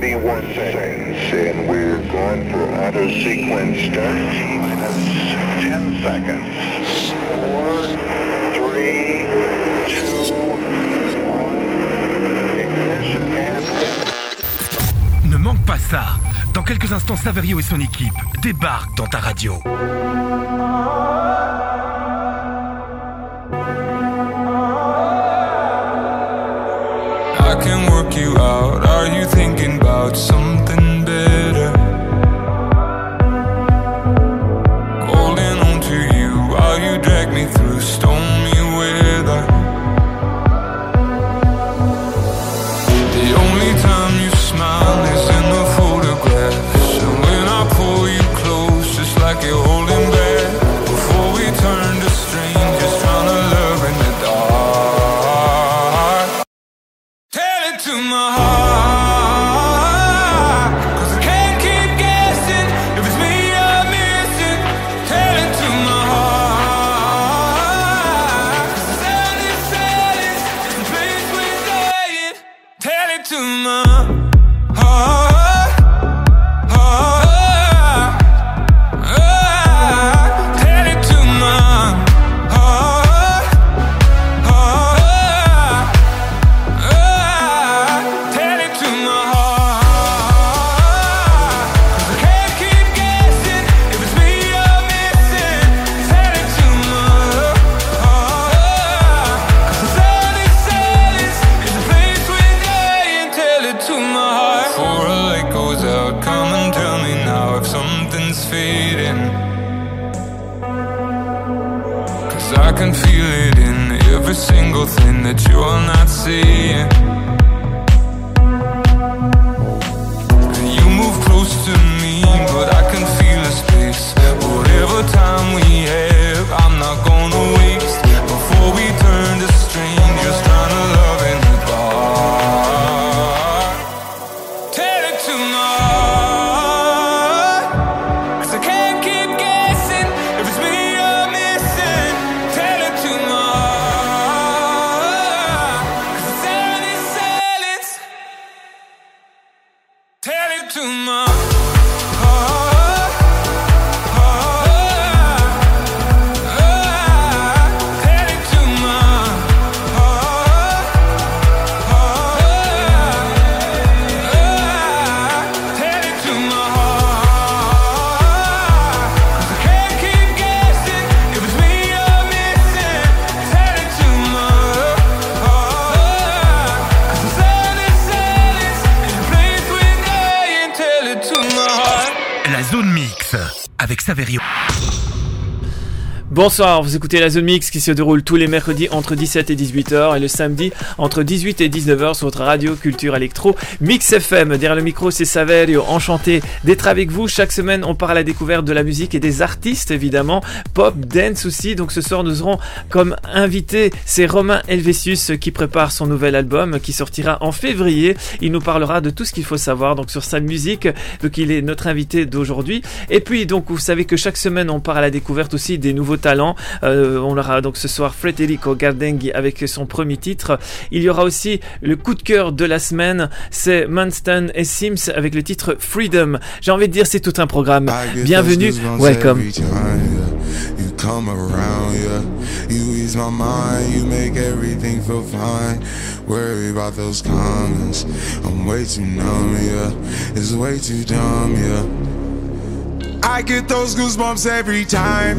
31 seconds, and we're going for auto sequence start. Minus 10 seconds. 4, 3, 2, 1. Ignition and... Ne manque pas ça. Dans quelques instants, Saverio et son équipe débarquent dans ta radio. Work you out. Are you thinking about something I can feel it in every single thing that you're not seeing. You move close to me, but I can feel a space. Whatever time we have, Bonsoir, vous écoutez la Zone Mix qui se déroule tous les mercredis entre 17 et 18h et le samedi entre 18 et 19h sur votre radio Culture Electro Mix FM. Derrière le micro, c'est Saverio, enchanté d'être avec vous. Chaque semaine, on part à la découverte de la musique et des artistes évidemment, pop, dance aussi. Donc ce soir, nous aurons comme invité, c'est Romain Helvetius qui prépare son nouvel album qui sortira en février. Il nous parlera de tout ce qu'il faut savoir donc sur sa musique. Donc il est notre invité d'aujourd'hui. Et puis donc vous savez que chaque semaine, on part à la découverte aussi des nouveaux talents. Euh, on aura donc ce soir Federico Gardenghi avec son premier titre. Il y aura aussi le coup de cœur de la semaine, c'est Manston et Sims avec le titre Freedom. J'ai envie de dire c'est tout un programme. Bienvenue, welcome. come around, yeah. You ease my mind, you make everything feel fine. Worry about those comments. I'm way too numb, yeah. It's way too dumb, yeah. I get those goosebumps every time.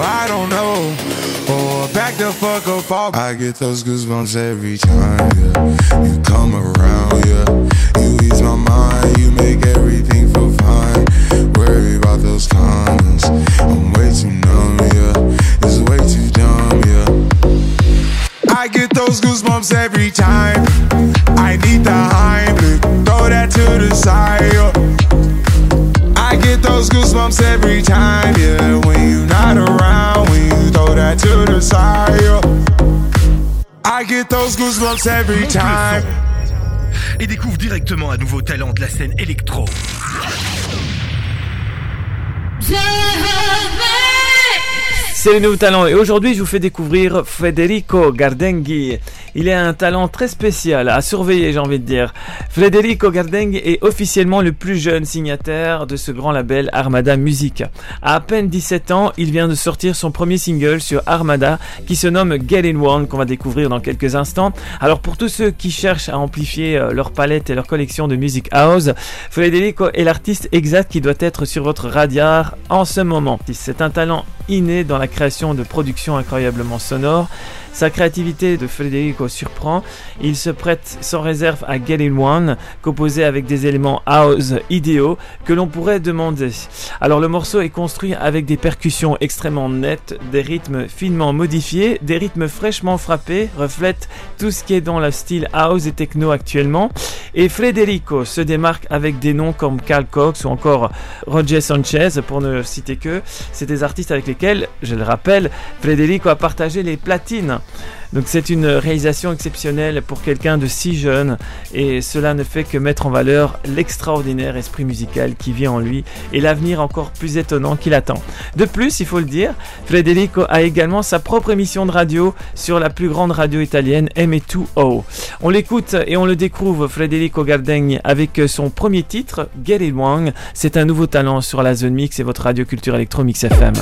I don't know. Oh, or back the fuck up off. I get those goosebumps every time, yeah. You come around, yeah. You ease my mind, you make everything feel fine. Worry about those comments. I'm way too numb, yeah. It's way too dumb, yeah. I get those goosebumps every time. I need the Heimlich, throw that to the side. Yeah. I get those goosebumps every time, yeah. When you're not around, I get those goosebumps every time. Et découvre directement un nouveau talent de la scène électro. C'est le nouveau talent et aujourd'hui je vous fais découvrir Federico Gardenghi. Il est un talent très spécial à surveiller j'ai envie de dire. Federico Gardenghi est officiellement le plus jeune signataire de ce grand label Armada Music. À à peine 17 ans, il vient de sortir son premier single sur Armada qui se nomme Get In One qu'on va découvrir dans quelques instants. Alors pour tous ceux qui cherchent à amplifier euh, leur palette et leur collection de musique house, Federico est l'artiste exact qui doit être sur votre radar en ce moment. C'est un talent inné dans la création de productions incroyablement sonores. Sa créativité de Federico surprend. Il se prête sans réserve à Get In One, composé avec des éléments house idéaux que l'on pourrait demander. Alors le morceau est construit avec des percussions extrêmement nettes, des rythmes finement modifiés, des rythmes fraîchement frappés, reflètent tout ce qui est dans le style house et techno actuellement. Et Federico se démarque avec des noms comme Carl Cox ou encore Roger Sanchez, pour ne citer que. C'est des artistes avec lesquels, je le rappelle, Federico a partagé les platines. Donc c'est une réalisation exceptionnelle pour quelqu'un de si jeune et cela ne fait que mettre en valeur l'extraordinaire esprit musical qui vit en lui et l'avenir encore plus étonnant qui l'attend. De plus, il faut le dire, Federico a également sa propre émission de radio sur la plus grande radio italienne M2O. On l'écoute et on le découvre Federico Gardegni avec son premier titre Get It Wang. C'est un nouveau talent sur la zone mix et votre radio culture électro mix FM.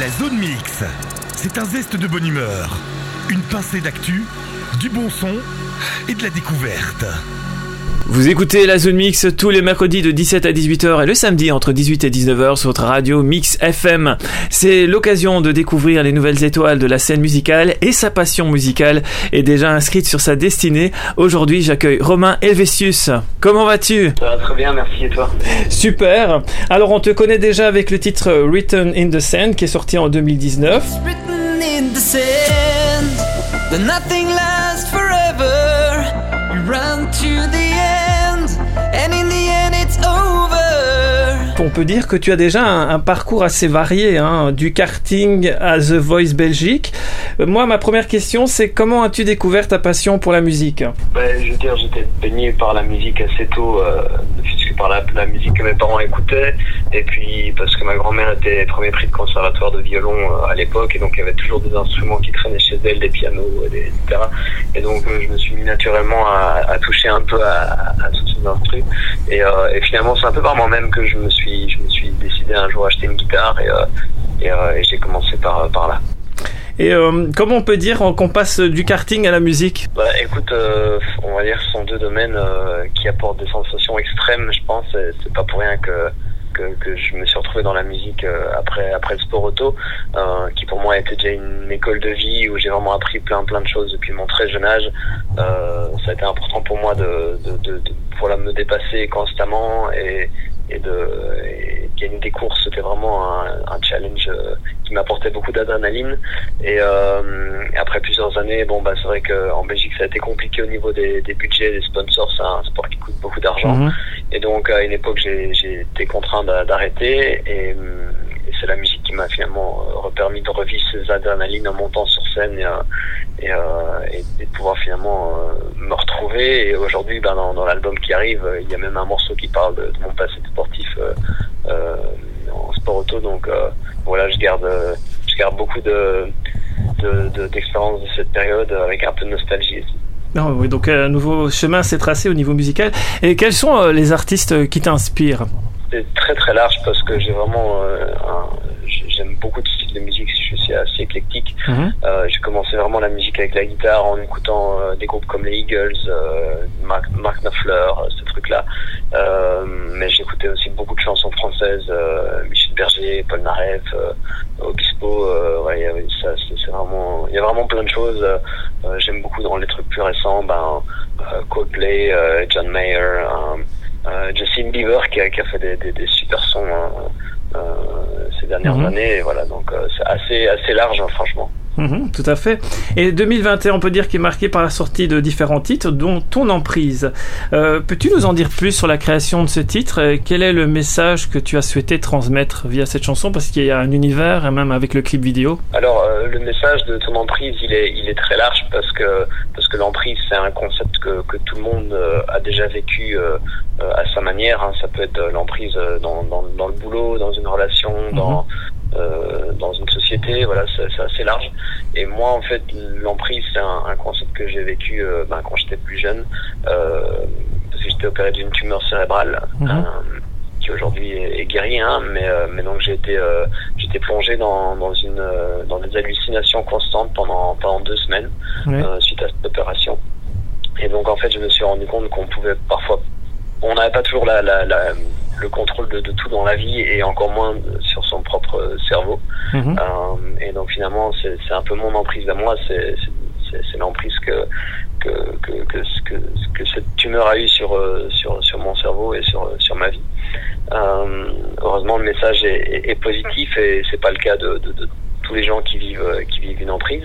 La zone mix, c'est un zeste de bonne humeur, une pincée d'actu, du bon son et de la découverte. Vous écoutez la Zone Mix tous les mercredis de 17 à 18h et le samedi entre 18 et 19h sur votre radio Mix FM. C'est l'occasion de découvrir les nouvelles étoiles de la scène musicale et sa passion musicale est déjà inscrite sur sa destinée. Aujourd'hui, j'accueille Romain Helvetius. Comment vas-tu? Ça va très bien, merci et toi? Super. Alors, on te connaît déjà avec le titre Written in the Sand qui est sorti en 2019. written in the sand nothing lasts forever. You run to On peut dire que tu as déjà un, parcours assez varié, hein, du karting à The Voice Belgique. Euh, Moi, ma première question, c'est comment as-tu découvert ta passion pour la musique? Ben, Je veux dire, j'étais baigné par la musique assez tôt, euh, par la, la musique que mes parents écoutaient, et puis parce que ma grand-mère était premier prix de conservatoire de violon euh, à l'époque, et donc il y avait toujours des instruments qui traînaient chez elle, des pianos, etc. Et donc euh, je me suis mis naturellement à, à toucher un peu à, à tous ces instruments. Et, euh, et finalement, c'est un peu par moi-même que je me suis, je me suis décidé un jour à acheter une guitare, et, euh, et, euh, et j'ai commencé par, par là. Et euh, comment on peut dire qu'on passe du karting à la musique? Bah écoute, euh, on va dire que ce sont deux domaines euh, qui apportent des sensations extrêmes, je pense. C'est pas pour rien que, que que je me suis retrouvé dans la musique euh, après après le sport auto, euh, qui pour moi était déjà une école de vie où j'ai vraiment appris plein plein de choses depuis mon très jeune âge. Euh, ça a été important pour moi de de, de, de voilà, me dépasser constamment et et de et gagner des courses. C'était vraiment un, un challenge euh, qui m'apportait beaucoup d'adrénaline. Et euh, après plusieurs années, bon bah c'est vrai qu'en Belgique ça a été compliqué au niveau des, des budgets, des sponsors, c'est un sport qui coûte beaucoup d'argent. Mhm. Et donc à une époque j'ai été contraint d'a- d'arrêter et, hum, et c'est la musique qui m'a finalement euh, repermis de revivre ces adrénalines en montant sur scène et, euh, euh, de pouvoir finalement me retrouver. Et aujourd'hui, ben, dans, l'album qui arrive, il y a même un morceau qui parle de, mon passé de sportif en sport auto. Donc voilà, je garde, je garde beaucoup de de- de- d'expérience de, cette période avec un peu de nostalgie. aussi. Ah oui, donc un nouveau chemin s'est tracé au niveau musical. Et quels sont les artistes qui t'inspirent? C'est très très large parce que j'ai vraiment euh, j'aime beaucoup de styles de musique, je suis assez éclectique. Mhm. Euh, j'ai commencé vraiment la musique avec la guitare en écoutant euh, des groupes comme les Eagles, euh, Mark, Mark Knopfler, euh, ce truc-là. Euh, mais j'écoutais aussi beaucoup de chansons françaises, euh, Michel Berger, Paul Narev, euh, Obispo. Euh, ouais, ça, c'est, vraiment, il y a vraiment plein de choses. J'aime beaucoup dans les trucs plus récents, ben euh, Coldplay, euh, John Mayer, Justin Bieber qui a, qui a fait des, des, des super sons. hein, euh, ces dernières Mhm. années, et voilà, donc euh, c'est assez assez large, hein, franchement. Mhm, tout à fait. Et 2021, on peut dire qu'il est marqué par la sortie de différents titres, dont Ton Emprise. Euh, Peux-tu nous en dire plus sur la création de ce titre? Et Quel est le message que tu as souhaité transmettre via cette chanson? Parce qu'il y a un univers, et même avec le clip vidéo. Alors euh, le message de ton emprise, il est il est très large parce que parce que l'emprise c'est un concept que que tout le monde euh, a déjà vécu euh, euh, à sa manière. hein. Ça peut être euh, l'emprise euh, dans, dans dans le boulot, dans une relation, dans euh, dans une société. Voilà, c'est assez large. Et moi en fait l'emprise c'est un, un concept que j'ai vécu euh, ben, quand j'étais plus jeune euh, parce que j'étais opéré d'une tumeur cérébrale. Euh, qui aujourd'hui est, est guérie, hein, mais, euh, mais donc j'ai été, euh, j'étais plongé dans, dans une, euh, dans des hallucinations constantes pendant, pendant deux semaines euh, suite à cette opération. Et donc en fait, je me suis rendu compte qu'on pouvait parfois, on n'avait pas toujours la, la, la- le contrôle de, de tout dans la vie et encore moins sur son propre cerveau. Mhm. Euh, et donc finalement, c'est un peu mon emprise à moi, c'est l'emprise que que, que, que, que, que cette tumeur a eu sur, euh, sur, sur mon cerveau et sur, sur ma vie. Euh, heureusement, le message est, est, est positif et c'est pas le cas de, de, de tous les gens qui vivent qui vivent une emprise.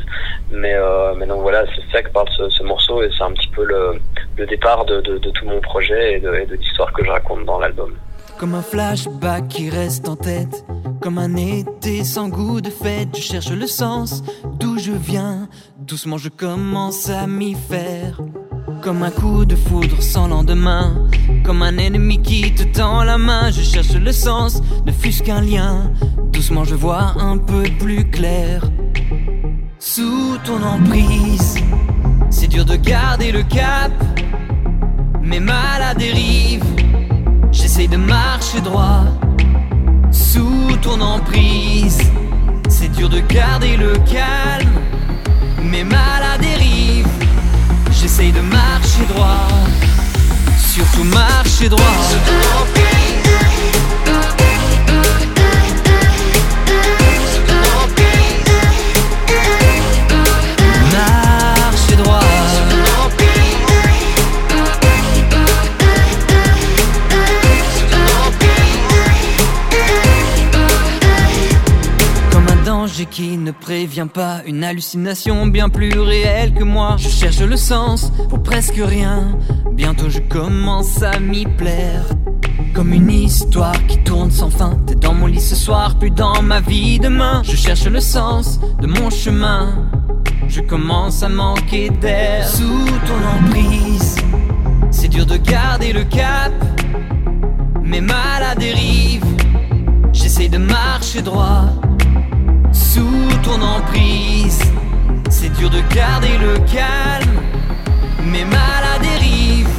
Mais, euh, mais donc voilà, c'est ça que parle ce, ce morceau et c'est un petit peu le, le départ de, de, de tout mon projet et de, et de l'histoire que je raconte dans l'album. Comme un flashback qui reste en tête, comme un été sans goût de fête, je cherche le sens d'où je viens. Doucement je commence à m'y faire. Comme un coup de foudre sans lendemain, comme un ennemi qui te tend la main, je cherche le sens, ne fût-ce qu'un lien. Doucement je vois un peu plus clair. Sous ton emprise, c'est dur de garder le cap, mais mal à dérive. J'essaye de marcher droit sous ton emprise. C'est dur de garder le calme, mais mal à dérive. J'essaye de marcher droit, surtout marcher droit. Qui ne prévient pas, une hallucination bien plus réelle que moi. Je cherche le sens pour presque rien. Bientôt je commence à m'y plaire. Comme une histoire qui tourne sans fin. T'es dans mon lit ce soir, plus dans ma vie demain. Je cherche le sens de mon chemin. Je commence à manquer d'air. Sous ton emprise, c'est dur de garder le cap. Mais mal à dérive, j'essaie de marcher droit. Sous ton emprise, c'est dur de garder le calme. Mais mal à dérive,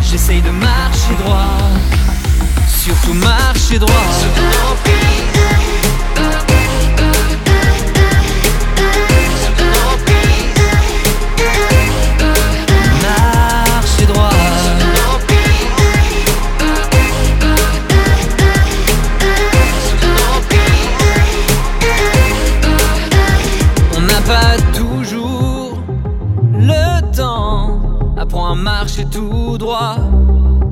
j'essaie de marcher droit. Surtout marcher droit. Marcher tout droit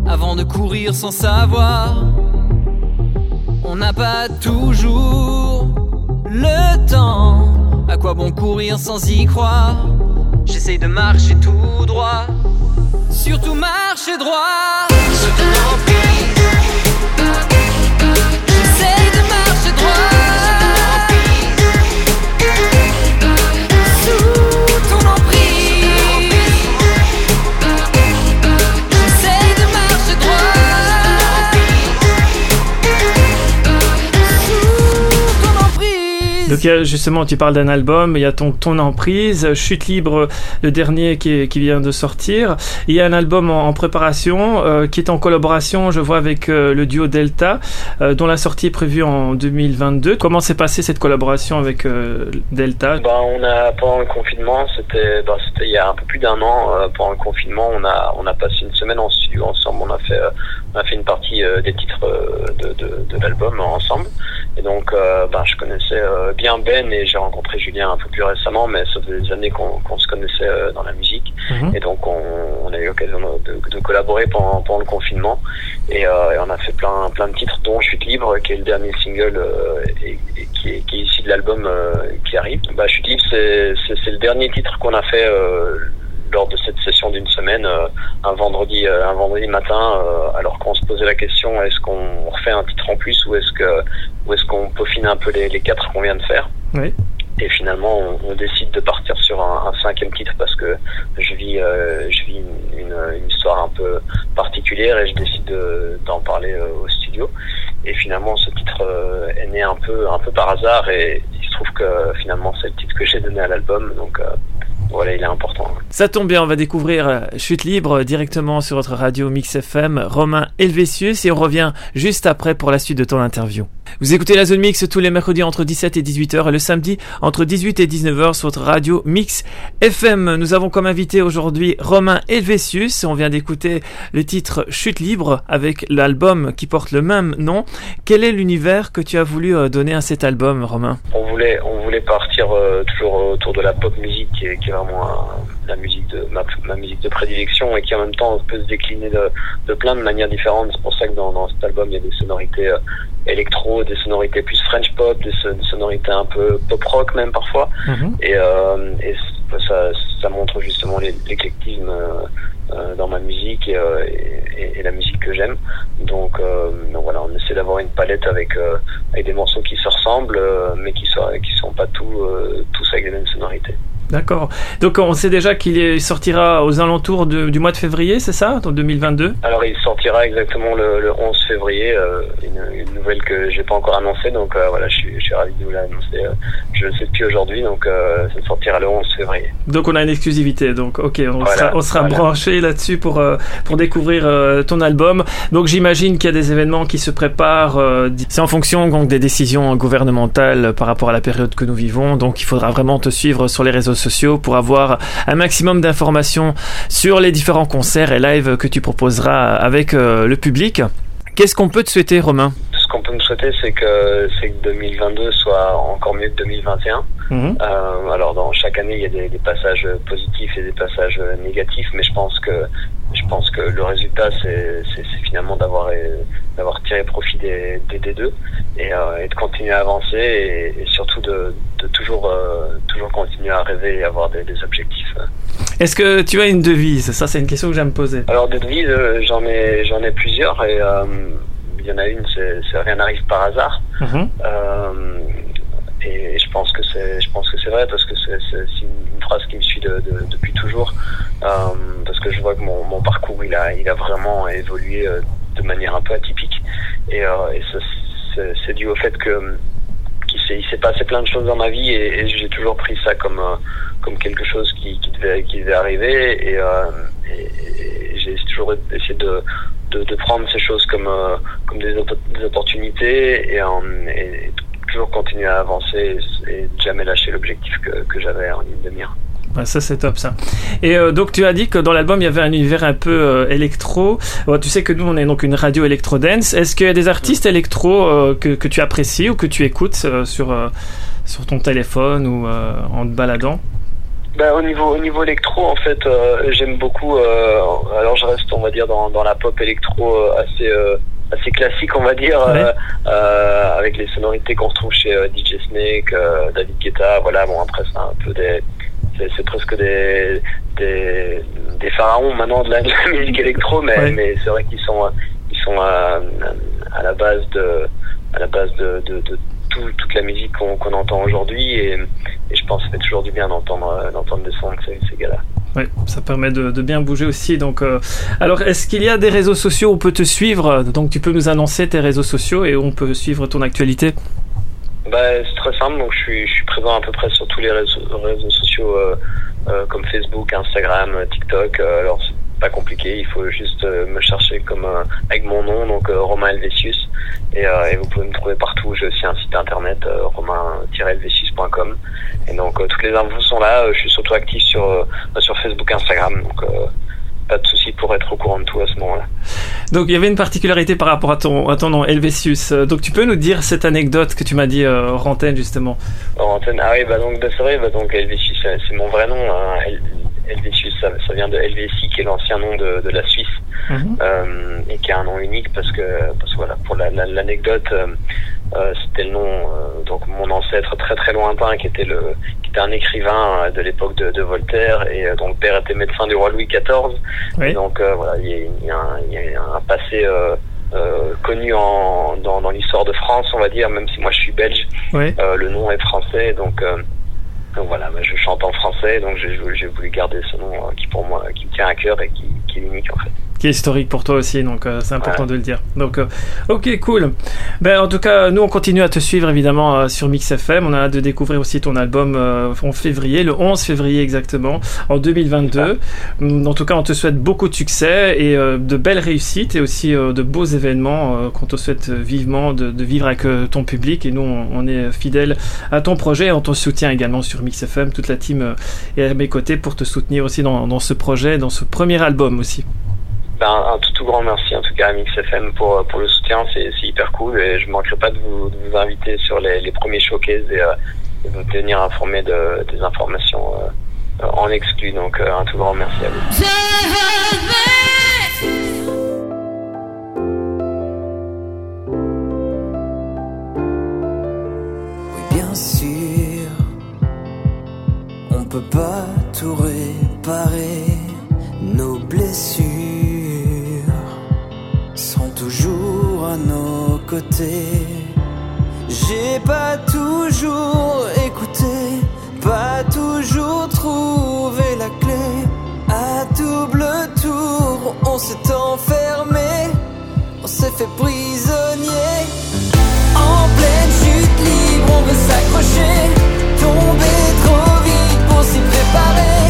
avant de courir sans savoir. On n'a pas toujours le temps. À quoi bon courir sans y croire? J'essaye de marcher tout droit. Surtout marcher droit. Justement, tu parles d'un album, il y a ton, ton emprise, Chute libre, le dernier qui, vient de sortir. Il y a un album en, préparation euh, qui est en collaboration, je vois, avec euh, le duo Delta, euh, dont la sortie est prévue en 2022. Comment s'est passée cette collaboration avec Delta? Bah, on a pendant le confinement, c'était bah, c'était il y a un peu plus d'un an. pendant le confinement, on a on a passé une semaine en studio ensemble. On a fait on a fait une partie des titres de, de, l'album ensemble. Et donc, bah, je connaissais euh, Ben et j'ai rencontré Julien un peu plus récemment, mais ça faisait des années qu'on se connaissait euh, dans la musique. Mhm. Et donc, on, on a eu l'occasion de, de collaborer pendant, pendant le confinement. Et, euh, et on a fait plein, plein de titres, dont Chute Libre, qui est le dernier single euh, et, et qui, est, qui est issu de l'album euh, qui arrive. Bah, Chute Libre, c'est le dernier titre qu'on a fait lors de cette session d'une semaine, euh, un vendredi, euh, un vendredi matin, euh, alors qu'on se posait la question est-ce qu'on refait un titre en plus ou est-ce que ou est-ce qu'on peaufine un peu les, les quatre qu'on vient de faire Oui. et finalement, on, on décide de partir sur un, un cinquième titre parce que je vis, euh, je vis une, une- une histoire un peu particulière et je décide de- d'en parler euh, au studio. Et finalement, ce titre euh, est né un peu, un peu par hasard et il se trouve que finalement, c'est le titre que j'ai donné à l'album. Donc voilà, il est important. Ça tombe bien, on va découvrir euh, Chute libre directement sur votre radio Mix FM, Romain Helvétius, et on revient juste après pour la suite de ton interview. Vous écoutez la zone mix tous les mercredis entre 17 et 18h et le samedi entre 18 et 19h sur votre radio Mix FM. Nous avons comme invité aujourd'hui Romain Helvétius. On vient d'écouter le titre Chute libre avec l'album qui porte le même nom. Quel est l'univers que tu as voulu euh, donner à cet album, Romain? On voulait, on euh, toujours autour de la pop musique qui est, qui est vraiment un- la musique de ma, ma musique de prédilection et qui en même temps peut se décliner de, de plein de manières différentes. C'est pour ça que dans, dans cet album il y a des sonorités euh, électro, des sonorités plus French pop, des, son- des sonorités un peu pop rock même parfois. Et, euh, et ça, ça montre justement l'é- l'éclectisme euh, euh, dans ma musique et, euh, et- et- la musique que j'aime. Donc, euh, donc voilà, on essaie d'avoir une palette avec, euh, avec des morceaux qui se ressemblent, euh, mais qui sont qui sont pas tous euh, tous avec les mêmes sonorités. D'accord. Donc on sait déjà qu'il sortira aux alentours du mois de février, c'est ça, en 2022 Alors il sortira exactement le, 11 février, euh, une, nouvelle que j'ai pas encore annoncée, donc euh, voilà, je suis, je suis, ravi de vous l'annoncer. Euh, je le sais depuis aujourd'hui, donc ça sortira le 11 février. Donc on a une exclusivité, donc ok, on sera, on sera branché là-dessus pour pour découvrir ton album. Donc j'imagine qu'il y a des événements qui se préparent. c'est en fonction donc des décisions gouvernementales par rapport à la période que nous vivons, donc il faudra vraiment te suivre sur les réseaux sociaux pour avoir un maximum d'informations sur les différents concerts et lives que tu proposeras avec euh, le public. Qu'est-ce qu'on peut te souhaiter, Romain? Ce qu'on peut me souhaiter, c'est que, c'est que 2022 soit encore mieux que 2021. Mhm. Euh, alors, dans chaque année, il y a des, des, passages positifs et des passages négatifs, mais je pense que je pense que le résultat, c'est finalement d'avoir d'avoir tiré profit des, des D2 et, euh, et, de continuer à avancer et, et surtout de, de toujours, euh, toujours continuer à rêver et avoir des, des objectifs. Est-ce que tu as une devise? Ça, c'est une question que j'aime poser. Alors, des devises, euh, j'en ai, j'en ai plusieurs et euh, il y en a une, c'est rien n'arrive par hasard. Mhm. Et je pense que c'est, je pense que c'est vrai parce que c'est une phrase qui me suit de, de, depuis toujours. parce que je vois que mon, parcours, il a, il a vraiment évolué de manière un peu atypique. Et, et c'est dû au fait que il s'est passé plein de choses dans ma vie et, j'ai toujours pris ça comme euh, comme quelque chose qui, qui devait qui devait arriver et, euh, j'ai toujours essayé de, de, prendre ces choses comme euh, comme des, opportunités et, toujours continuer à avancer et, jamais lâcher l'objectif que, que j'avais en ligne de mire ça c'est top ça. Et euh, donc tu as dit que dans l'album il y avait un univers un peu euh, électro. tu sais que nous on est donc une radio électro dance. Est-ce qu'il y a des artistes électro euh, que, que, tu apprécies ou que tu écoutes sur sur ton téléphone ou en te baladant? Ben, au niveau au niveau électro en fait j'aime beaucoup. alors je reste on va dire dans, dans la pop électro assez assez classique on va dire avec les sonorités qu'on retrouve chez DJ Snake, David Guetta. Voilà bon après c'est un peu des c'est presque des, des, des, pharaons maintenant de la, musique électro, mais, mais c'est vrai qu'ils sont, ils sont à, à, la base de, à la base de, de, de tout, toute la musique qu'on entend aujourd'hui et, et, je pense que ça fait toujours du bien d'entendre d'entendre des sons de ces, ces gars-là. Oui, ça permet de, bien bouger aussi. Donc, euh, alors, est-ce qu'il y a des réseaux sociaux? Où on peut te suivre Donc, tu peux nous annoncer tes réseaux sociaux et où on peut suivre ton actualité bah, C'est très simple, donc je suis, présent à peu près sur tous les réseaux, sociaux euh, euh, comme Facebook, Instagram, TikTok. Alors pas compliqué, il faut juste euh, me chercher comme avec mon nom, donc Romain Helvetius, et, et, vous pouvez me trouver partout. J'ai aussi un site internet romain-helvetius.com, et donc toutes les infos sont là. je suis surtout actif sur sur Facebook, Instagram, donc pas de souci pour être au courant de tout à ce moment-là. Donc il y avait une particularité par rapport à ton, à ton nom, Helvetius. Euh, donc tu peux nous dire cette anecdote que tu m'as dit euh, hors antenne justement Hors antenne, ah oui, bah donc c'est vrai, bah donc Helvetius c'est mon vrai nom. Hein. Helvetius ça, ça, vient de Helvétie qui est l'ancien nom de, de, la Suisse euh, et qui a un nom unique parce que, parce que voilà, pour l'anecdote, la, euh, c'était le nom euh, donc mon ancêtre très très lointain qui était le qui était un écrivain euh, de l'époque de, de, Voltaire et donc père était médecin du roi Louis XIV et donc voilà il y, y, y, a un passé connu en, dans, dans l'histoire de France on va dire même si moi je suis belge. Le nom est français donc donc voilà, je chante en français, donc j'ai voulu garder ce nom qui pour moi, qui me tient à cœur et qui, qui est unique en fait qui est historique pour toi aussi, donc euh, c'est important de le dire. Donc, euh, ok, cool. Ben, en tout cas, nous, on continue à te suivre évidemment euh, sur Mix FM. On a hâte de découvrir aussi ton album en février, le 11 février exactement, en 2022. Mm, en tout cas, on te souhaite beaucoup de succès et de belles réussites et aussi de beaux événements qu'on te souhaite vivement de, de vivre avec ton public. Et nous, on, est fidèles à ton projet. On te soutient également sur Mix FM. Toute la team est à mes côtés pour te soutenir aussi dans, dans ce projet, dans ce premier album aussi. Ben, un tout, tout, grand merci en tout cas à Mix FM pour, pour le soutien, c'est hyper cool et je manquerai pas de vous, inviter sur les, premiers showcases et, euh, de vous tenir informé de, des informations euh, en exclu. Donc euh, un tout grand merci à vous. Sûr, on peut pas tout réparer, nos blessures à nos côtés. J'ai pas toujours écouté, pas toujours trouvé la clé. À double tour, on s'est enfermé, on s'est fait prisonnier. En pleine chute libre, on veut s'accrocher, tomber trop vite pour s'y préparer.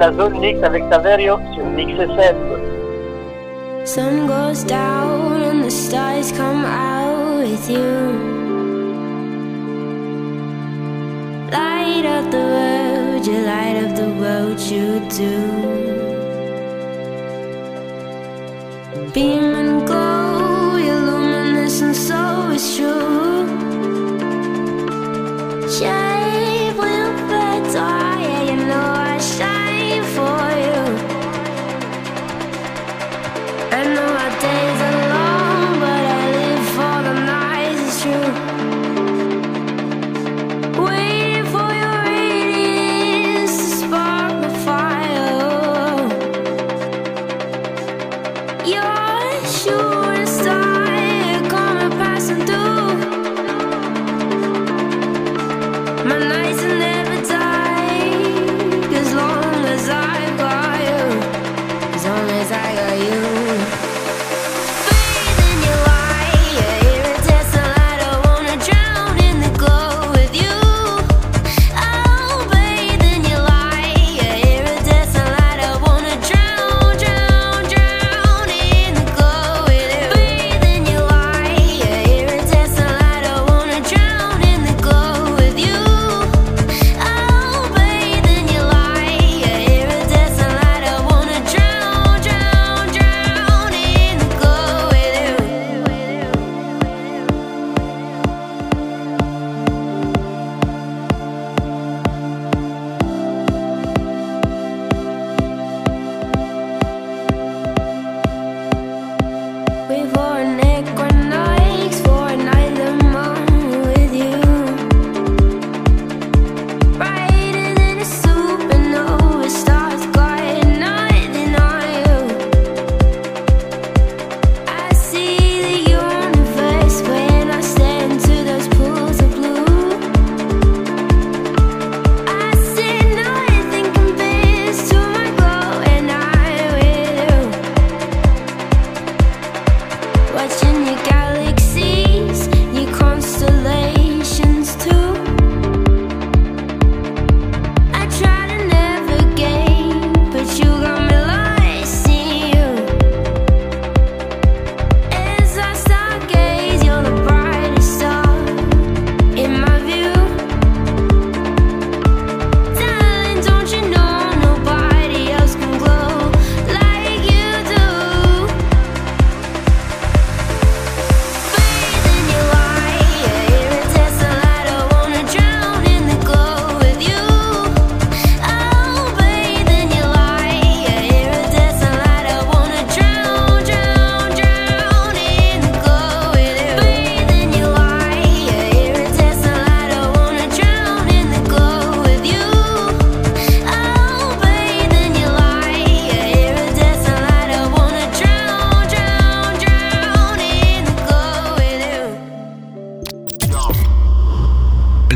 la zone mixte avec Saverio sur Mix FM. Sun goes down and the stars come out with you. Light up the world, you light up the world, you do. Beam and glow, you're luminous and so is true.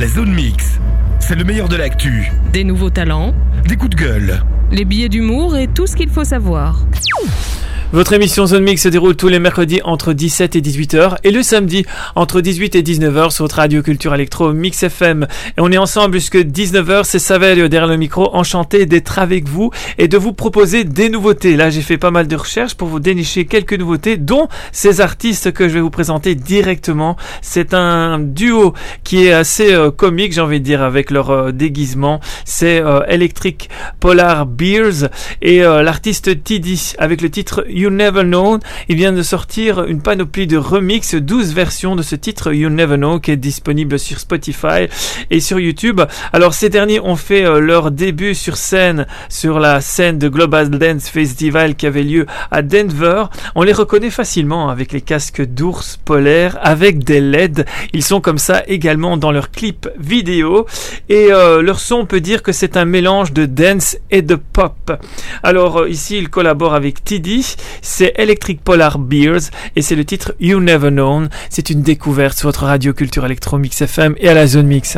La zone mix, c'est le meilleur de l'actu. Des nouveaux talents, des coups de gueule, les billets d'humour et tout ce qu'il faut savoir. Votre émission Zone Mix se déroule tous les mercredis entre 17 et 18h et le samedi entre 18 et 19h sur votre radio culture électro Mix FM. Et on est ensemble jusque 19h, c'est Saverio derrière le micro, enchanté d'être avec vous et de vous proposer des nouveautés. Là, j'ai fait pas mal de recherches pour vous dénicher quelques nouveautés, dont ces artistes que je vais vous présenter directement. C'est un duo qui est assez euh, comique, j'ai envie de dire, avec leur euh, déguisement. C'est euh, Electric Polar Beers et l'artiste Tiddy avec le titre Never Know. Il vient de sortir une panoplie de remix, 12 versions de ce titre You Never Know qui est disponible sur Spotify et sur YouTube. Alors ces derniers ont fait euh, leur début sur scène sur la scène de Global Dance Festival qui avait lieu à Denver. On les reconnaît facilement avec les casques d'ours polaires avec des LED. Ils sont comme ça également dans leurs clips vidéo et euh, leur son on peut dire que c'est un mélange de dance et de pop. Alors euh, ici ils collaborent avec Tiddy, c'est Electric Polar Beers et c'est le titre You Never Known. C'est une découverte sur votre radio culture électro Mix FM et à la zone mix.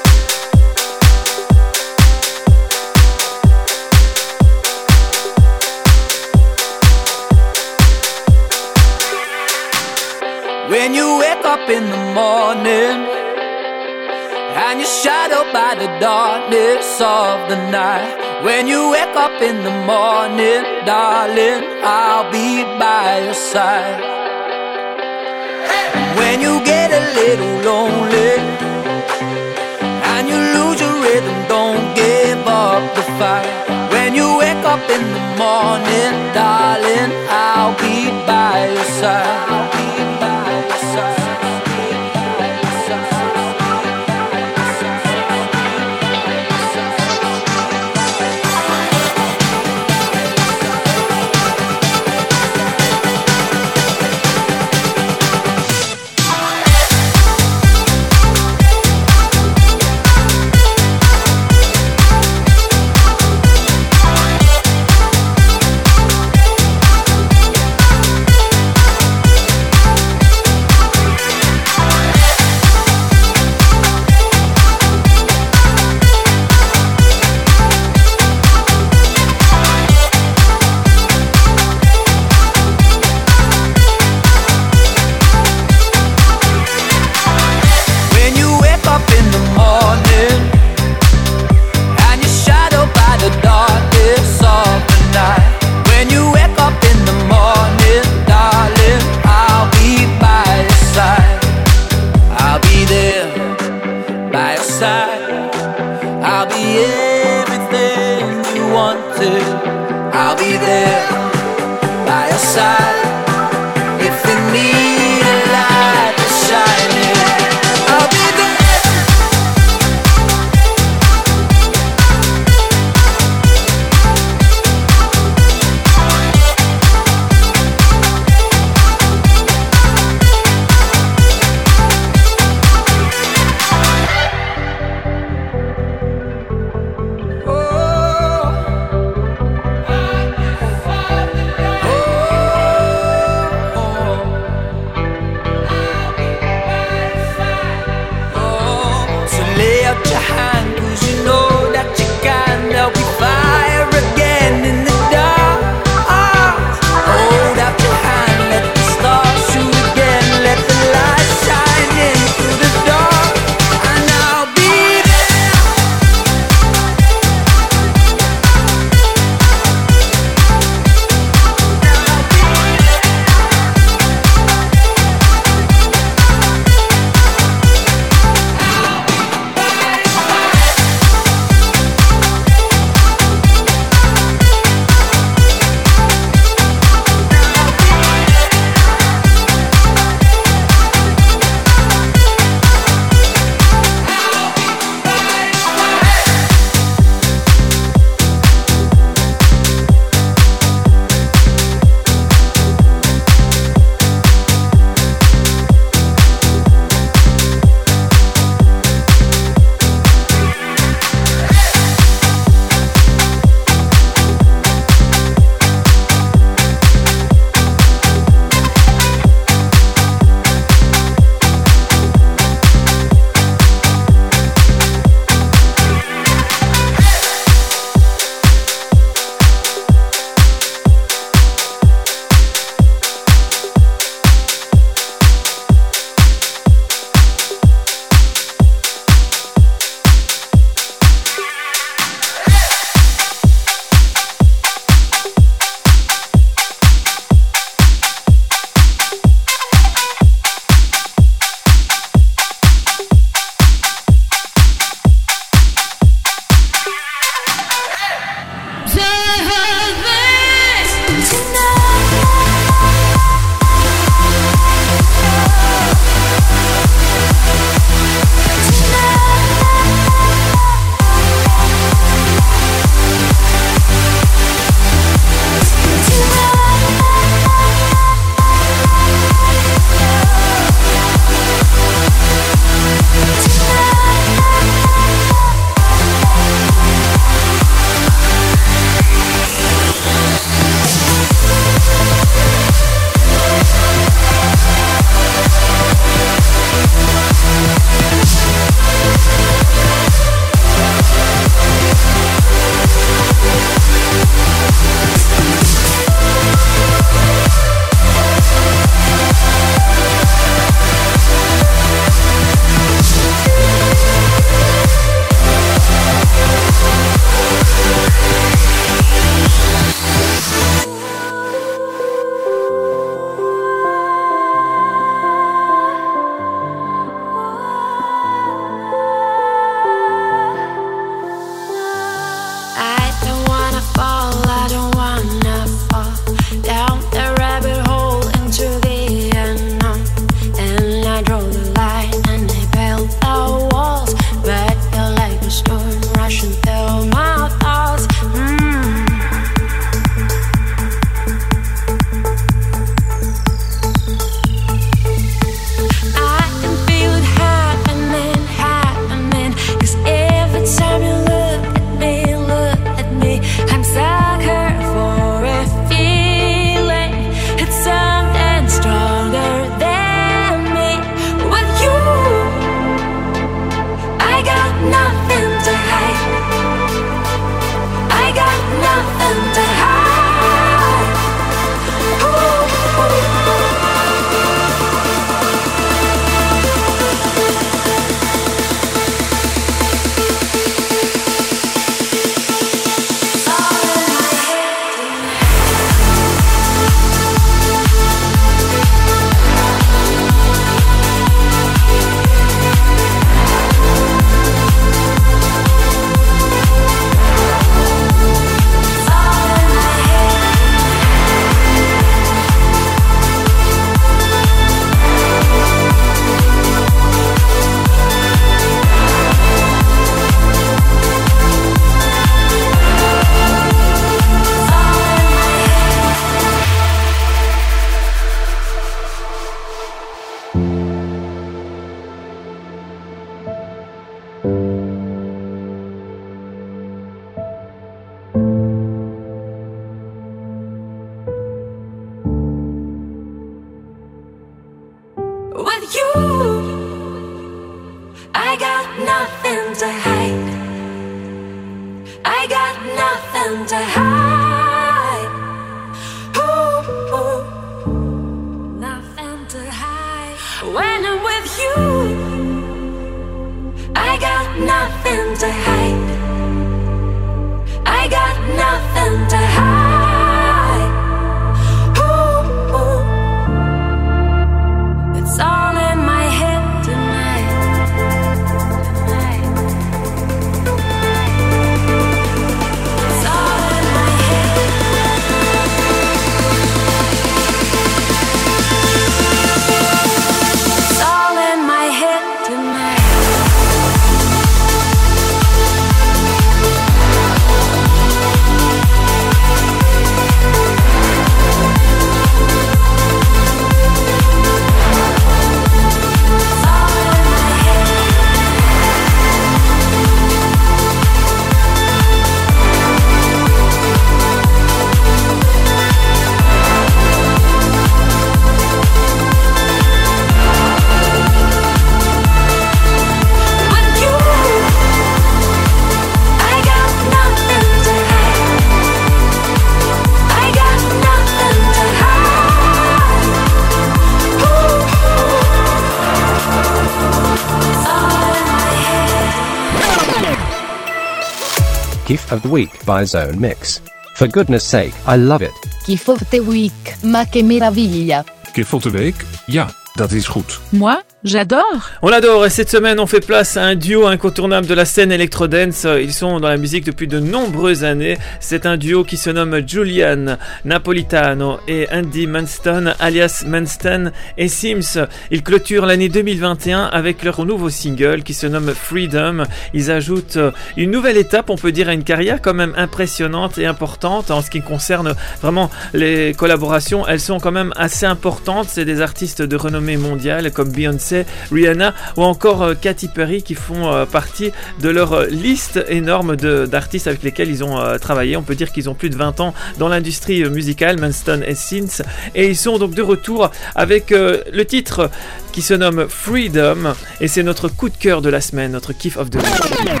Gift of the Week by Zone Mix. For goodness sake, I love it. Gift of the Week, ma que meraviglia. Gift of the Week? Ja, dat is goed. Moi, j'adore. On l'adore et cette semaine on fait place à un duo incontournable de la scène electro-dance. Ils sont dans la musique depuis de nombreuses années. C'est un duo qui se nomme Julian Napolitano et Andy Manston alias Manston et Sims. Ils clôturent l'année 2021 avec leur nouveau single qui se nomme Freedom. Ils ajoutent une nouvelle étape, on peut dire, à une carrière quand même impressionnante et importante en ce qui concerne vraiment les collaborations. Elles sont quand même assez importantes. C'est des artistes de renommée mondiale comme Beyoncé, Rihanna ou encore euh, Katy Perry qui font euh, partie de leur euh, liste énorme de- d'artistes avec lesquels ils ont euh, travaillé. On peut dire qu'ils ont plus de 20 ans dans l'industrie euh, musicale, Manston et Sins. Et ils sont donc de retour avec euh, le titre qui se nomme Freedom. Et c'est notre coup de cœur de la semaine, notre kiff of the week.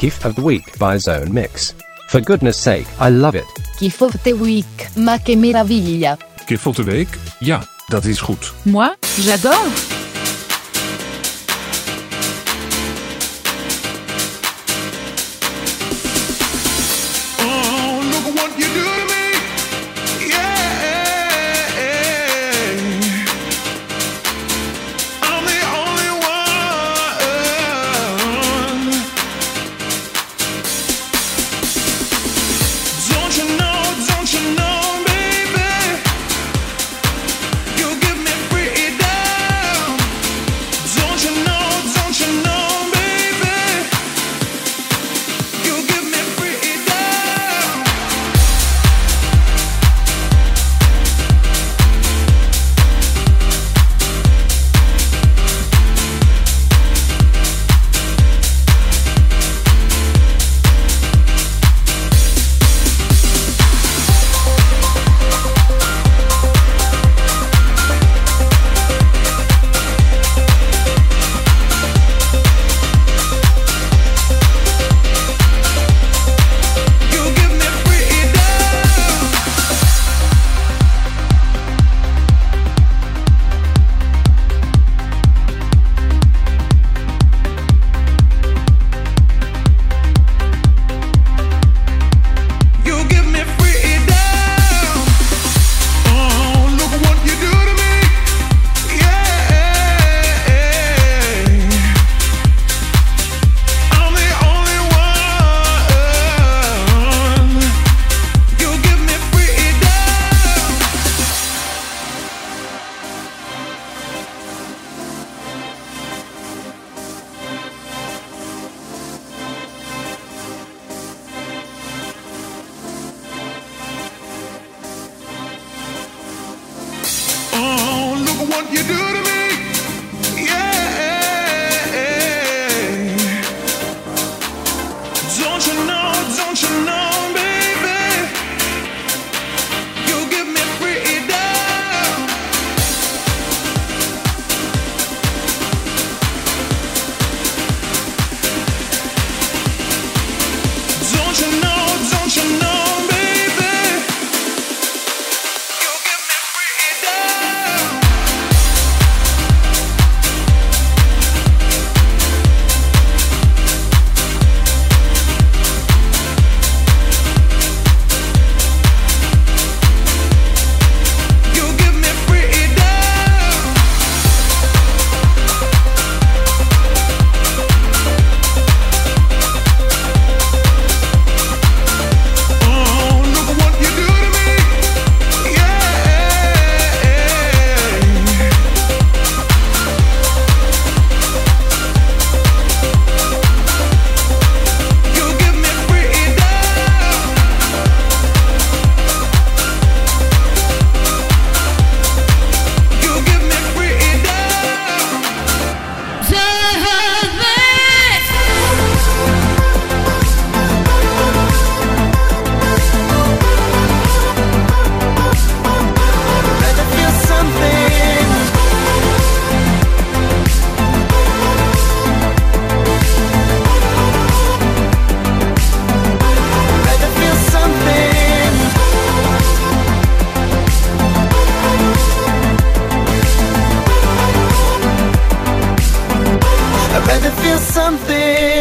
Gift of the Week by Zone Mix. For goodness sake, I love it. Gift of the Week, ma que meraviglia. Gift of the Week? Ja, dat is goed. Moi, j'adore.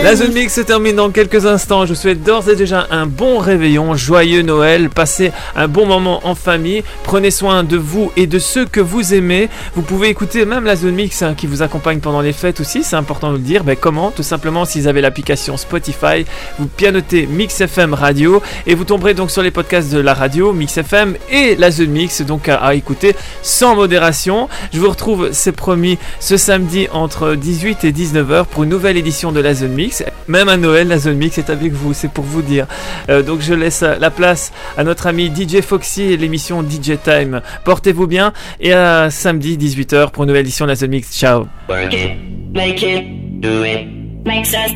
La Zone Mix se termine dans quelques instants. Je vous souhaite d'ores et déjà un bon réveillon, joyeux Noël. Passez un bon moment en famille. Prenez soin de vous et de ceux que vous aimez. Vous pouvez écouter même la Zone Mix hein, qui vous accompagne pendant les fêtes aussi. C'est important de le dire. Ben, comment? Tout simplement, si vous avez l'application Spotify, vous pianotez Mix FM Radio et vous tomberez donc sur les podcasts de la radio, Mix FM et la Zone Mix, donc à, à écouter sans modération. Je vous retrouve, c'est promis, ce samedi entre 18 et 19h pour une nouvelle édition de la Zone Mix. Même à Noël, la Zone Mix est avec vous, c'est pour vous dire. Euh, donc je laisse la place à notre ami DJ Foxy et l'émission DJ Time. Portez-vous bien et à samedi 18h pour une nouvelle édition de la Zone Mix. Ciao. Work it, make it, do it. Makes us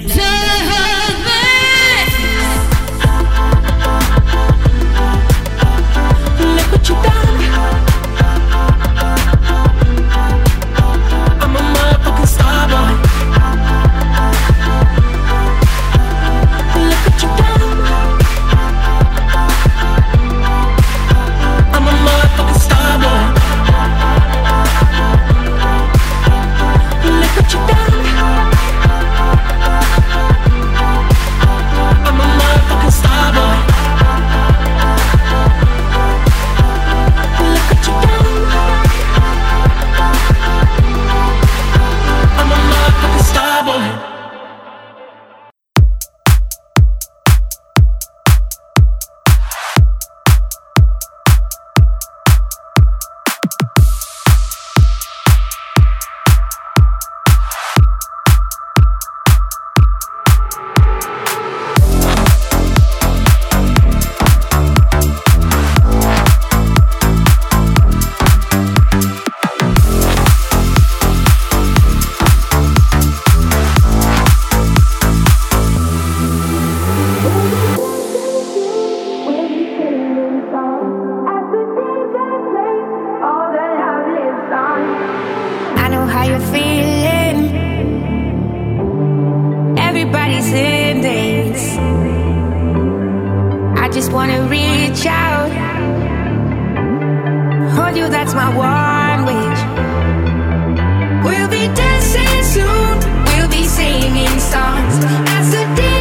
Look what you done. Everybody's in this. I just wanna reach out. Hold you, that's my one wish. We'll be dancing soon. We'll be singing songs as the DJ